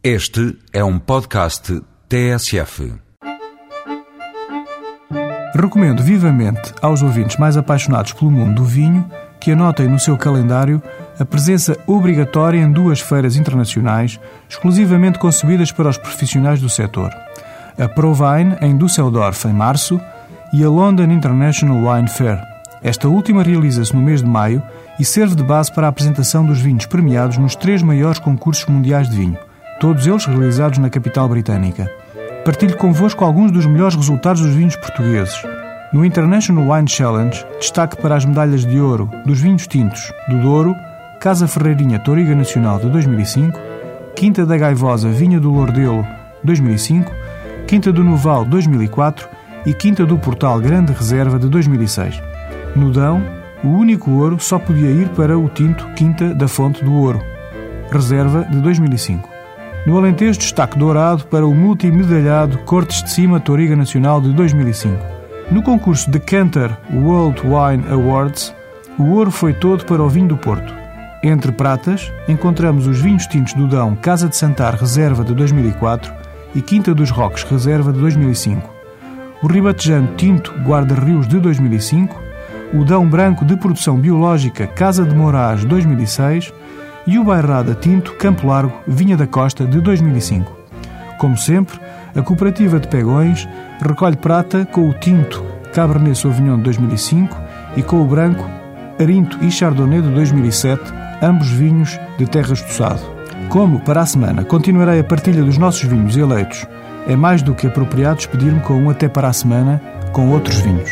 Este é um podcast TSF. Recomendo vivamente aos ouvintes mais apaixonados pelo mundo do vinho que anotem no seu calendário a presença obrigatória em duas feiras internacionais exclusivamente concebidas para os profissionais do setor. A ProWine em Düsseldorf em março e a London International Wine Fair. Esta última realiza-se no mês de maio e serve de base para a apresentação dos vinhos premiados nos três maiores concursos mundiais de vinho, todos eles realizados na capital britânica. Partilho convosco alguns dos melhores resultados dos vinhos portugueses. No International Wine Challenge, destaque para as medalhas de ouro dos vinhos tintos do Douro, Casa Ferreirinha Toriga Nacional de 2005, Quinta da Gaivosa Vinha do Lordelo 2005, Quinta do Noval 2004 e Quinta do Portal Grande Reserva de 2006. No Dão, o único ouro só podia ir para o tinto Quinta da Fonte do Ouro, Reserva de 2005. No Alentejo, destaque dourado para o multimedalhado Cortes de Cima Toriga Nacional de 2005. No concurso de Cantor World Wine Awards, o ouro foi todo para o vinho do Porto. Entre pratas, encontramos os vinhos tintos do Dão Casa de Santar Reserva de 2004 e Quinta dos Roques Reserva de 2005. O Ribatejano Tinto Guarda-Rios de 2005, o Dão Branco de Produção Biológica Casa de Moraes 2006 e o Bairrada Tinto Campo Largo Vinha da Costa de 2005. Como sempre, a Cooperativa de Pegões recolhe prata com o tinto Cabernet Sauvignon de 2005 e com o branco Arinto e Chardonnay de 2007, ambos vinhos de Terras do Sado. Como, para a semana, continuarei a partilha dos nossos vinhos eleitos, é mais do que apropriado despedir-me com um até para a semana com outros vinhos.